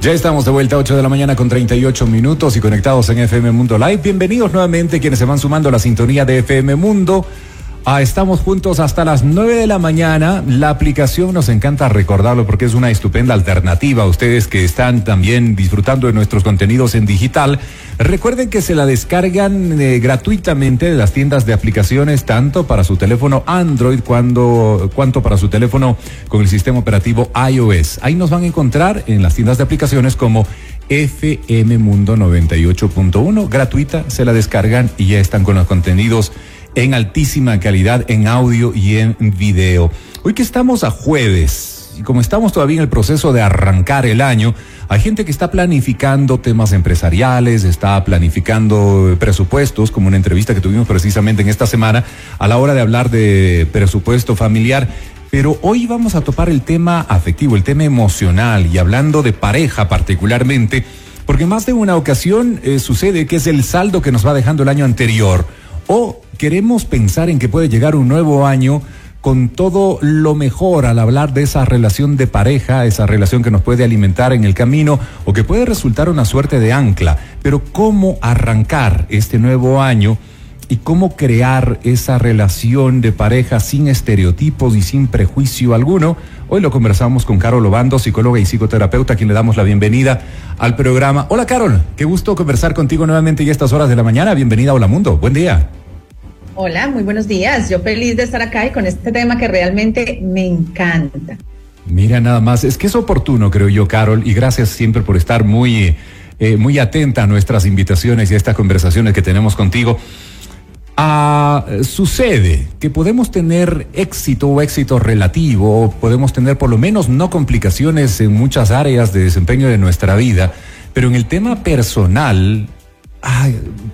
Ya estamos de vuelta a 8 de la mañana con 38 minutos y conectados en FM Mundo Live. Bienvenidos nuevamente quienes se van sumando a la sintonía de FM Mundo. Ah, estamos juntos hasta las 9 de la mañana. La aplicación nos encanta recordarlo porque es una estupenda alternativa ustedes que están también disfrutando de nuestros contenidos en digital. Recuerden que se la descargan eh, gratuitamente de las tiendas de aplicaciones, tanto para su teléfono Android cuando, cuanto para su teléfono con el sistema operativo iOS. Ahí nos van a encontrar en las tiendas de aplicaciones como FM Mundo 98.1, gratuita, se la descargan y ya están con los contenidos en altísima calidad en audio y en video. Hoy que estamos a jueves, y como estamos todavía en el proceso de arrancar el año, hay gente que está planificando temas empresariales, está planificando presupuestos, como una entrevista que tuvimos precisamente en esta semana, a la hora de hablar de presupuesto familiar. Pero hoy vamos a topar el tema afectivo, el tema emocional, y hablando de pareja particularmente, porque más de una ocasión eh, sucede que es el saldo que nos va dejando el año anterior o queremos pensar en que puede llegar un nuevo año con todo lo mejor al hablar de esa relación de pareja, esa relación que nos puede alimentar en el camino o que puede resultar una suerte de ancla. Pero ¿cómo arrancar este nuevo año? y cómo crear esa relación de pareja sin estereotipos y sin prejuicio alguno. Hoy lo conversamos con Carol Obando, psicóloga y psicoterapeuta, a quien le damos la bienvenida al programa. Hola Carol, qué gusto conversar contigo nuevamente y estas horas de la mañana. Bienvenida a Hola Mundo. Buen día. Hola, muy buenos días. Yo feliz de estar acá y con este tema que realmente me encanta. Mira, nada más, es que es oportuno, creo yo, Carol, y gracias siempre por estar muy, eh, muy atenta a nuestras invitaciones y a estas conversaciones que tenemos contigo. Ah, sucede que podemos tener éxito o éxito relativo, podemos tener por lo menos no complicaciones en muchas áreas de desempeño de nuestra vida, pero en el tema personal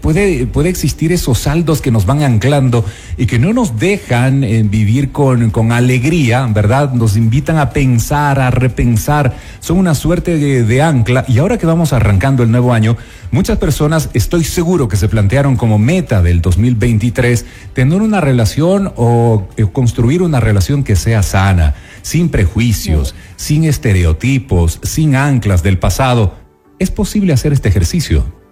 puede, puede existir esos saldos que nos van anclando y que no nos dejan eh, vivir con, con, alegría, ¿verdad? Nos invitan a pensar, a repensar, son una suerte de, ancla. Y ahora que vamos arrancando el nuevo año, muchas personas, estoy seguro que se plantearon como meta del 2023 tener una relación o eh, construir una relación que sea sana, sin prejuicios, sin estereotipos, sin anclas del pasado. ¿Es posible hacer este ejercicio?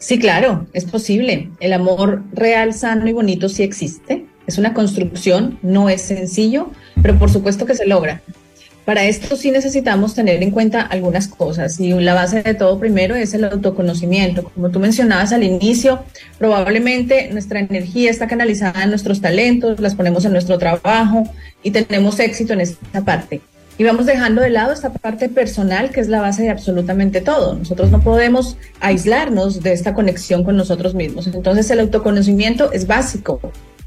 Sí, claro, es posible. El amor real, sano y bonito sí existe. Es una construcción, no es sencillo, pero por supuesto que se logra. Para esto sí necesitamos tener en cuenta algunas cosas y la base de todo primero es el autoconocimiento. Como tú mencionabas al inicio, probablemente nuestra energía está canalizada en nuestros talentos, las ponemos en nuestro trabajo y tenemos éxito en esta parte y vamos dejando de lado esta parte personal que es la base de absolutamente todo. Nosotros no podemos aislarnos de esta conexión con nosotros mismos. Entonces el autoconocimiento es básico.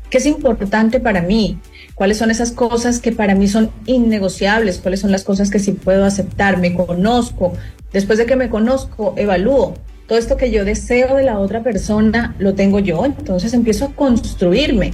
¿Qué es importante para mí? ¿Cuáles son esas cosas que para mí son innegociables? ¿Cuáles son las cosas que sí puedo aceptar? Me conozco. Después de que me conozco, evalúo. Todo esto que yo deseo de la otra persona lo tengo yo. Entonces empiezo a construirme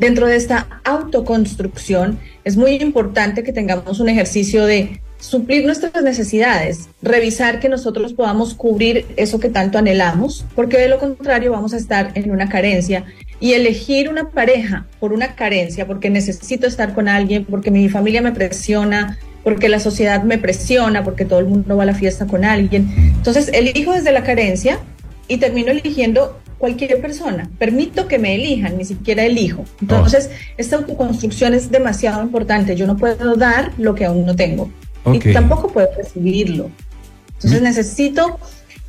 Dentro de esta autoconstrucción es muy importante que tengamos un ejercicio de suplir nuestras necesidades, revisar que nosotros podamos cubrir eso que tanto anhelamos, porque de lo contrario vamos a estar en una carencia y elegir una pareja por una carencia, porque necesito estar con alguien, porque mi familia me presiona, porque la sociedad me presiona, porque todo el mundo va a la fiesta con alguien. Entonces, elijo desde la carencia y termino eligiendo cualquier persona. Permito que me elijan, ni siquiera elijo. Entonces, esta autoconstrucción es demasiado importante. Yo no puedo dar lo que aún no tengo. Y tampoco puedo recibirlo. Entonces, necesito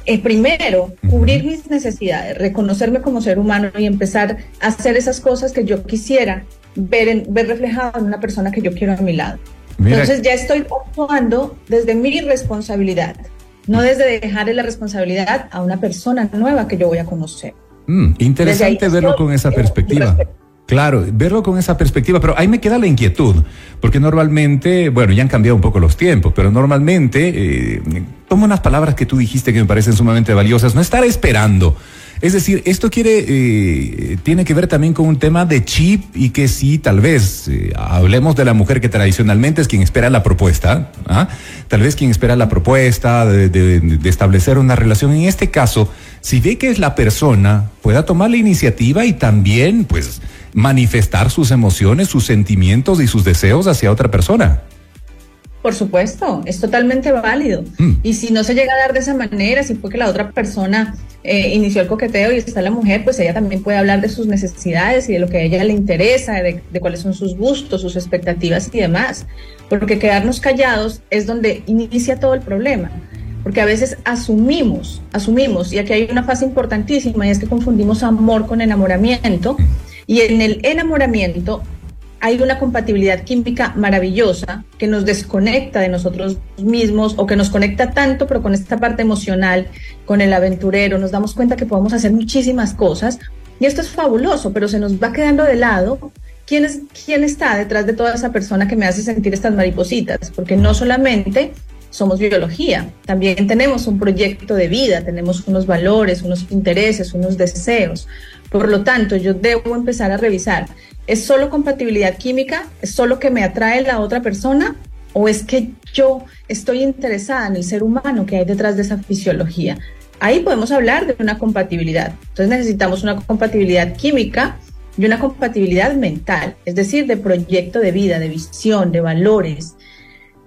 eh, primero cubrir mis necesidades, reconocerme como ser humano y empezar a hacer esas cosas que yo quisiera ver, en, ver reflejado en una persona que yo quiero a mi lado. Entonces, ya estoy actuando desde mi responsabilidad no desde dejarle la responsabilidad a una persona nueva que yo voy a conocer. Mm, interesante verlo con esa perspectiva. Claro, verlo con esa perspectiva, pero ahí me queda la inquietud, porque normalmente, bueno, ya han cambiado un poco los tiempos, pero normalmente, eh, tomo unas palabras que tú dijiste que me parecen sumamente valiosas, no estar esperando es decir, esto quiere, eh, tiene que ver también con un tema de chip y que sí, tal vez, eh, hablemos de la mujer que tradicionalmente es quien espera la propuesta, ¿ah? tal vez quien espera la propuesta de, establecer una relación. En este caso, si ve que es la persona, pueda tomar la iniciativa y también, pues, manifestar sus emociones, sus sentimientos y sus deseos hacia otra persona. Por supuesto, es totalmente válido. Mm. Y si no se llega a dar de esa manera, si fue que la otra persona eh, inició el coqueteo y está la mujer, pues ella también puede hablar de sus necesidades y de lo que a ella le interesa, de, de cuáles son sus gustos, sus expectativas y demás. Porque quedarnos callados es donde inicia todo el problema. Porque a veces asumimos, asumimos, y aquí hay una fase importantísima, y es que confundimos amor con enamoramiento. Y en el enamoramiento hay una compatibilidad química maravillosa que nos desconecta de nosotros mismos o que nos conecta tanto, pero con esta parte emocional, con el aventurero, nos damos cuenta que podemos hacer muchísimas cosas y esto es fabuloso, pero se nos va quedando de lado quién, es, quién está detrás de toda esa persona que me hace sentir estas maripositas, porque no solamente somos biología, también tenemos un proyecto de vida, tenemos unos valores, unos intereses, unos deseos. Por lo tanto, yo debo empezar a revisar ¿Es solo compatibilidad química? ¿Es solo que me atrae la otra persona? ¿O es que yo estoy interesada en el ser humano que hay detrás de esa fisiología? Ahí podemos hablar de una compatibilidad. Entonces necesitamos una compatibilidad química y una compatibilidad mental, es decir, de proyecto de vida, de visión, de valores,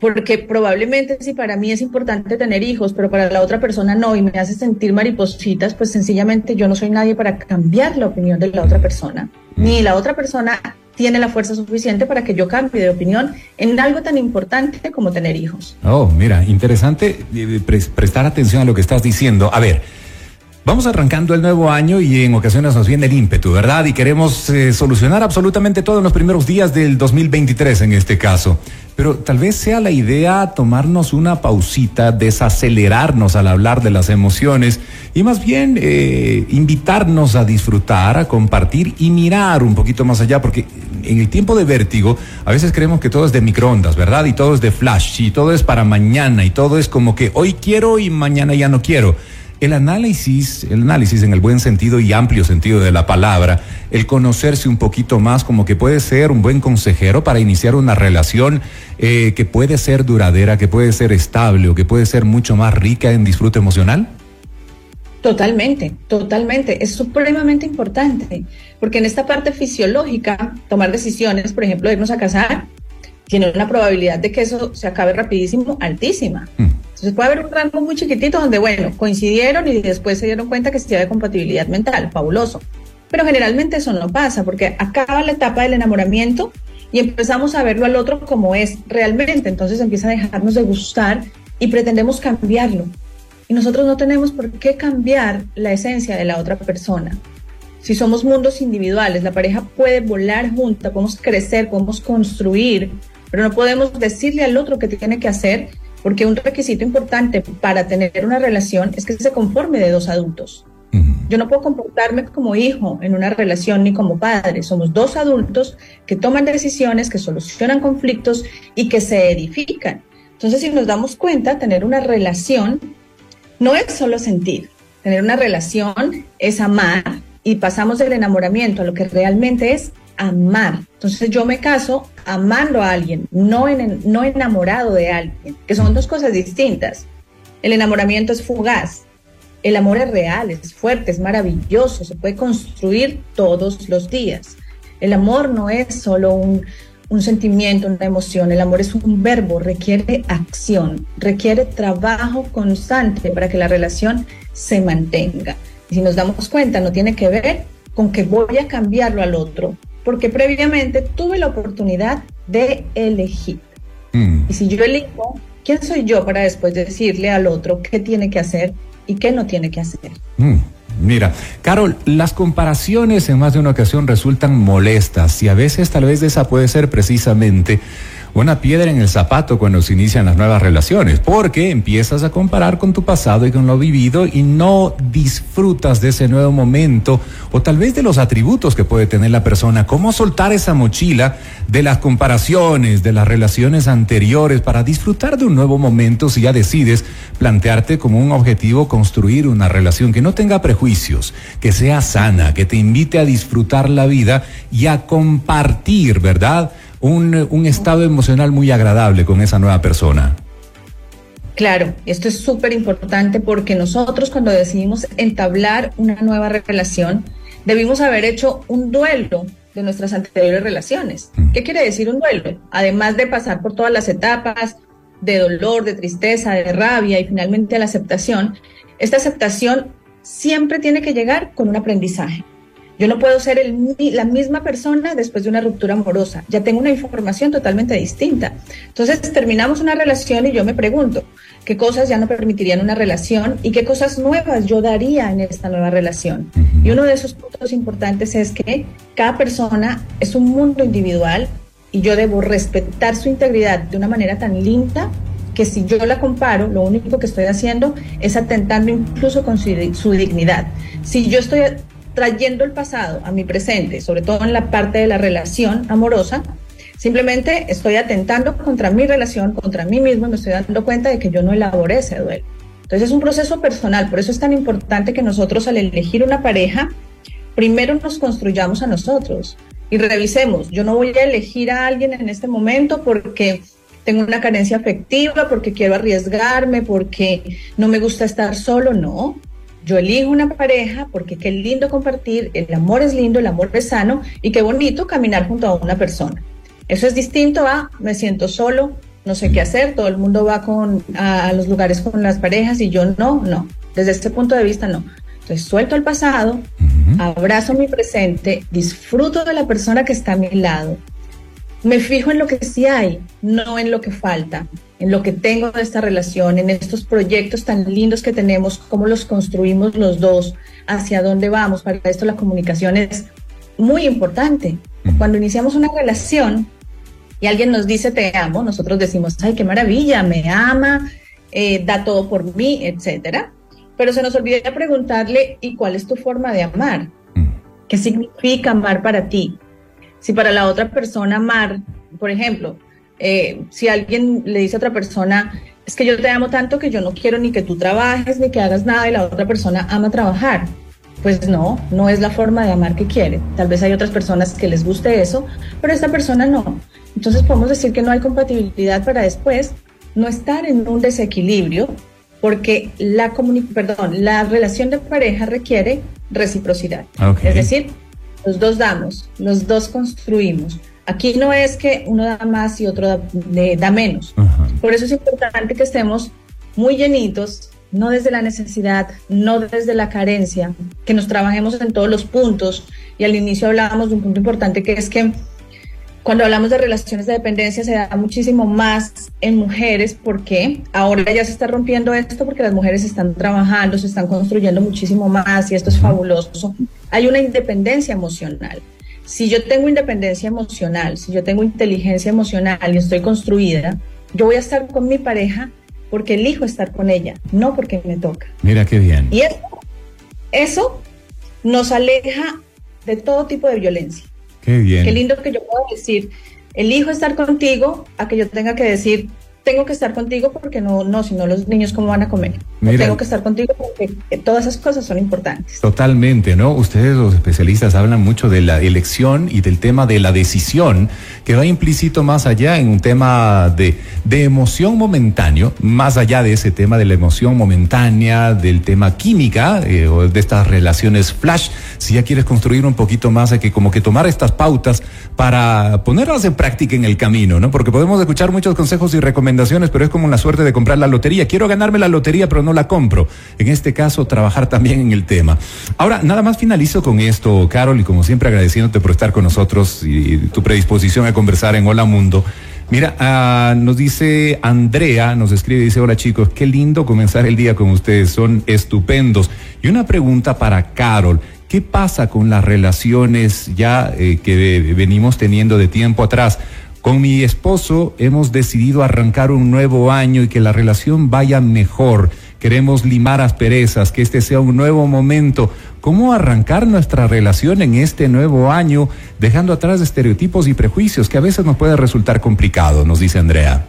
porque probablemente si para mí es importante tener hijos, pero para la otra persona no y me hace sentir maripositas, pues sencillamente yo no soy nadie para cambiar la opinión de la otra persona, ni la otra persona tiene la fuerza suficiente para que yo cambie de opinión en algo tan importante como tener hijos. Oh, mira, interesante eh, prestar atención a lo que estás diciendo. A ver, Vamos arrancando el nuevo año y en ocasiones nos viene el ímpetu, ¿verdad? Y queremos eh, solucionar absolutamente todo en los primeros días del 2023 en este caso. Pero tal vez sea la idea tomarnos una pausita, desacelerarnos al hablar de las emociones y más bien eh, invitarnos a disfrutar, a compartir y mirar un poquito más allá, porque en el tiempo de vértigo a veces creemos que todo es de microondas, ¿verdad? Y todo es de flash, y todo es para mañana, y todo es como que hoy quiero y mañana ya no quiero. El análisis, el análisis en el buen sentido y amplio sentido de la palabra, el conocerse un poquito más como que puede ser un buen consejero para iniciar una relación eh, que puede ser duradera, que puede ser estable o que puede ser mucho más rica en disfrute emocional? Totalmente, totalmente. Es supremamente importante, porque en esta parte fisiológica, tomar decisiones, por ejemplo, irnos a casar, tiene una probabilidad de que eso se acabe rapidísimo altísima. Mm. Entonces puede haber un rango muy chiquitito donde, bueno, coincidieron y después se dieron cuenta que se de compatibilidad mental, fabuloso. Pero generalmente eso no pasa porque acaba la etapa del enamoramiento y empezamos a verlo al otro como es realmente. Entonces empieza a dejarnos de gustar y pretendemos cambiarlo. Y nosotros no tenemos por qué cambiar la esencia de la otra persona. Si somos mundos individuales, la pareja puede volar junta, podemos crecer, podemos construir, pero no podemos decirle al otro qué tiene que hacer, porque un requisito importante para tener una relación es que se conforme de dos adultos. Yo no puedo comportarme como hijo en una relación ni como padre. Somos dos adultos que toman decisiones, que solucionan conflictos y que se edifican. Entonces, si nos damos cuenta, tener una relación no es solo sentir. Tener una relación es amar y pasamos del enamoramiento a lo que realmente es amar. Entonces yo me caso amando a alguien, no, en, no enamorado de alguien, que son dos cosas distintas. El enamoramiento es fugaz, el amor es real, es fuerte, es maravilloso, se puede construir todos los días. El amor no es solo un, un sentimiento, una emoción, el amor es un verbo, requiere acción, requiere trabajo constante para que la relación se mantenga. Y si nos damos cuenta, no tiene que ver con que voy a cambiarlo al otro, porque previamente tuve la oportunidad de elegir. Mm. Y si yo elijo, ¿quién soy yo para después decirle al otro qué tiene que hacer y qué no tiene que hacer? Mm. Mira, Carol, las comparaciones en más de una ocasión resultan molestas y a veces tal vez esa puede ser precisamente una piedra en el zapato cuando se inician las nuevas relaciones, porque empiezas a comparar con tu pasado y con lo vivido y no disfrutas de ese nuevo momento o tal vez de los atributos que puede tener la persona. ¿Cómo soltar esa mochila de las comparaciones, de las relaciones anteriores para disfrutar de un nuevo momento si ya decides plantearte como un objetivo construir una relación que no tenga prejuicios, que sea sana, que te invite a disfrutar la vida y a compartir, ¿verdad? Un, estado emocional muy agradable con esa nueva persona. Claro, esto es súper importante porque nosotros cuando decidimos entablar una nueva relación, debimos haber hecho un duelo de nuestras anteriores relaciones. Mm. ¿Qué quiere decir un duelo? Además de pasar por todas las etapas, de dolor, de tristeza, de rabia y finalmente a la aceptación, esta aceptación siempre tiene que llegar con un aprendizaje. Yo no puedo ser la misma persona después de una ruptura amorosa. Ya tengo una información totalmente distinta. Entonces terminamos una relación y yo me pregunto, ¿qué cosas ya no permitirían una relación y qué cosas nuevas yo daría en esta nueva relación? Y uno de esos puntos importantes es que cada persona es un mundo individual y yo debo respetar su integridad de una manera tan linda que si yo la comparo, lo único que estoy haciendo es atentando incluso con su, dignidad. Si yo estoy trayendo el pasado a mi presente, sobre todo en la parte de la relación amorosa, simplemente estoy atentando contra mi relación, contra mí mismo, me estoy dando cuenta de que yo no elaboré ese duelo. Entonces es un proceso personal, por eso es tan importante que nosotros al elegir una pareja, primero nos construyamos a nosotros y revisemos, yo no voy a elegir a alguien en este momento porque tengo una carencia afectiva, porque quiero arriesgarme, porque no me gusta estar solo, no. Yo elijo una pareja porque qué lindo compartir, el amor es lindo, el amor es sano y qué bonito caminar junto a una persona. Eso es distinto a me siento solo, no sé qué hacer, todo el mundo va con, a, los lugares con las parejas y yo no, no. Desde este punto de vista no. Entonces suelto el pasado, abrazo mi presente, disfruto de la persona que está a mi lado, me fijo en lo que sí hay, no en lo que falta, en lo que tengo de esta relación, en estos proyectos tan lindos que tenemos, cómo los construimos los dos, hacia dónde vamos. Para esto la comunicación es muy importante. Cuando iniciamos una relación y alguien nos dice te amo, nosotros decimos, ay, qué maravilla, me ama, eh, da todo por mí, etcétera. Pero se nos olvida preguntarle, ¿y cuál es tu forma de amar? ¿Qué significa amar para ti? Si para la otra persona amar, por ejemplo, eh, si alguien le dice a otra persona, es que yo te amo tanto que yo no quiero ni que tú trabajes ni que hagas nada y la otra persona ama trabajar. Pues no, no es la forma de amar que quiere. Tal vez hay otras personas que les guste eso, pero esta persona no. Entonces podemos decir que no hay compatibilidad para después no estar en un desequilibrio porque la, perdón, la relación de pareja requiere reciprocidad. Es decir, los dos damos, los dos construimos. Aquí no es que uno da más y otro da, menos. Por eso es importante que estemos muy llenitos, no desde la necesidad, no desde la carencia, que nos trabajemos en todos los puntos. Y al inicio hablábamos de un punto importante que es que cuando hablamos de relaciones de dependencia se da muchísimo más en mujeres porque ahora ya se está rompiendo esto porque las mujeres están trabajando, se están construyendo muchísimo más y esto es fabuloso. Hay una independencia emocional. Si yo tengo independencia emocional, si yo tengo inteligencia emocional y estoy construida, yo voy a estar con mi pareja porque elijo estar con ella, no porque me toca. Mira qué bien. Y eso, eso nos aleja de todo tipo de violencia. Qué bien. Qué lindo que yo pueda decir, elijo estar contigo a que yo tenga que decir, tengo que estar contigo porque no, no, si no los niños cómo van a comer. tengo que estar contigo porque todas esas cosas son importantes. Totalmente, ¿no? Ustedes los especialistas hablan mucho de la elección y del tema de la decisión, que va implícito más allá en un tema de, de emoción momentáneo, más allá de ese tema de la emoción momentánea, del tema química eh, o de estas relaciones flash. Si ya quieres construir un poquito más, hay que como que tomar estas pautas para ponerlas en práctica en el camino, ¿no? Porque podemos escuchar muchos consejos y recomendaciones pero es como la suerte de comprar la lotería. Quiero ganarme la lotería, pero no la compro. En este caso, trabajar también en el tema. Ahora, nada más finalizo con esto, Carol, y como siempre agradeciéndote por estar con nosotros y tu predisposición a conversar en Hola Mundo. Mira, ah, nos dice Andrea, nos escribe, dice, hola chicos, qué lindo comenzar el día con ustedes, son estupendos. Y una pregunta para Carol, ¿qué pasa con las relaciones ya eh, que venimos teniendo de tiempo atrás? Con mi esposo hemos decidido arrancar un nuevo año y que la relación vaya mejor. Queremos limar asperezas, que este sea un nuevo momento. ¿Cómo arrancar nuestra relación en este nuevo año, dejando atrás estereotipos y prejuicios que a veces nos puede resultar complicado, nos dice Andrea?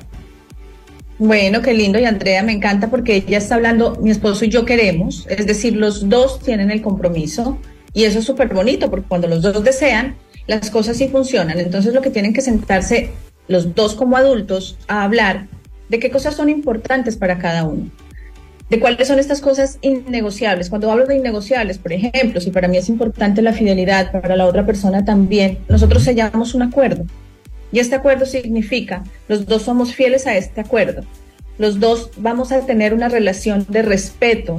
Bueno, qué lindo. Y Andrea me encanta porque ella está hablando, mi esposo y yo queremos, es decir, los dos tienen el compromiso. Y eso es súper bonito porque cuando los dos desean, las cosas sí funcionan. Entonces lo que tienen que sentarse los dos como adultos a hablar de qué cosas son importantes para cada uno, de cuáles son estas cosas innegociables. Cuando hablo de innegociables, por ejemplo, si para mí es importante la fidelidad, para la otra persona también, nosotros sellamos un acuerdo. Y este acuerdo significa, los dos somos fieles a este acuerdo. los dos vamos a tener una relación de respeto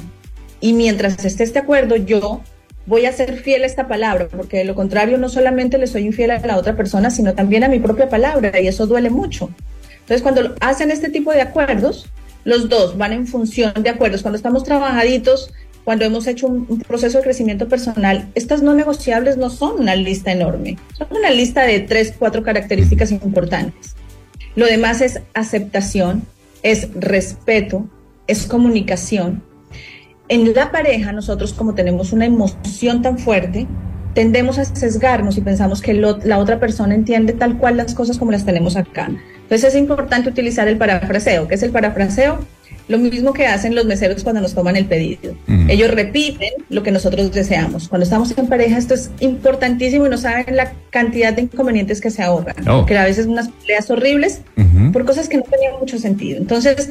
y mientras esté este acuerdo, yo voy a ser fiel a esta palabra, porque de lo contrario no solamente le soy infiel a la otra persona, sino también a mi propia palabra y eso duele mucho. Entonces, cuando hacen este tipo de acuerdos, los dos van en función de acuerdos. Cuando estamos trabajaditos, cuando hemos hecho un, proceso de crecimiento personal, estas no negociables no son una lista enorme, son una lista de tres, cuatro características importantes. Lo demás es aceptación, es respeto, es comunicación. En la pareja, nosotros como tenemos una emoción tan fuerte, tendemos a sesgarnos y pensamos que la otra persona entiende tal cual las cosas como las tenemos acá. Entonces es importante utilizar el parafraseo. ¿Qué es el parafraseo? Lo mismo que hacen los meseros cuando nos toman el pedido. Ellos repiten lo que nosotros deseamos. Cuando estamos en pareja esto es importantísimo y no saben la cantidad de inconvenientes que se ahorran. Oh. Que a veces unas peleas horribles por cosas que no tenían mucho sentido. Entonces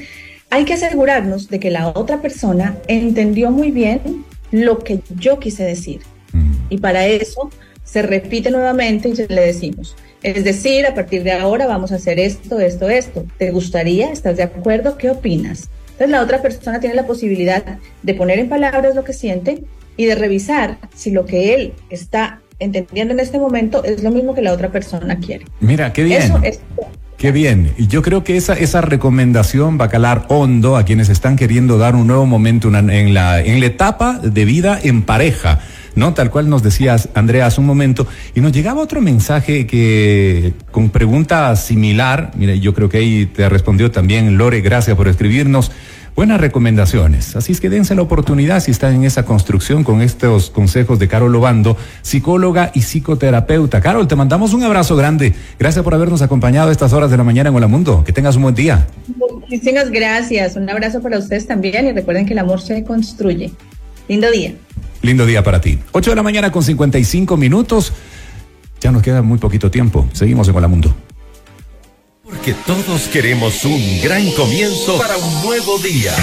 hay que asegurarnos de que la otra persona entendió muy bien lo que yo quise decir. Y para eso se repite nuevamente y le decimos, es decir, a partir de ahora vamos a hacer esto, esto, esto. ¿Te gustaría? ¿Estás de acuerdo? ¿Qué opinas? Entonces la otra persona tiene la posibilidad de poner en palabras lo que siente y de revisar si lo que él está entendiendo en este momento es lo mismo que la otra persona quiere. Mira, qué bien. Eso es Qué bien. Y yo creo que esa, esa recomendación va a calar hondo a quienes están queriendo dar un nuevo momento en, la, en la etapa de vida en pareja. ¿no? Tal cual nos decías, Andrea, hace un momento, y nos llegaba otro mensaje que con pregunta similar, mire, yo creo que ahí te respondió también Lore, gracias por escribirnos. Buenas recomendaciones. Así es que dense la oportunidad si están en esa construcción con estos consejos de Carol Obando, psicóloga y psicoterapeuta. Carol, te mandamos un abrazo grande. Gracias por habernos acompañado a estas horas de la mañana en Hola Mundo. Que tengas un buen día. Muchísimas gracias. Un abrazo para ustedes también y recuerden que el amor se construye. Lindo día. Lindo día para ti. 8 de la mañana con 55 minutos. Ya nos queda muy poquito tiempo. Seguimos en Hola Mundo. Porque todos queremos un gran comienzo para un nuevo día.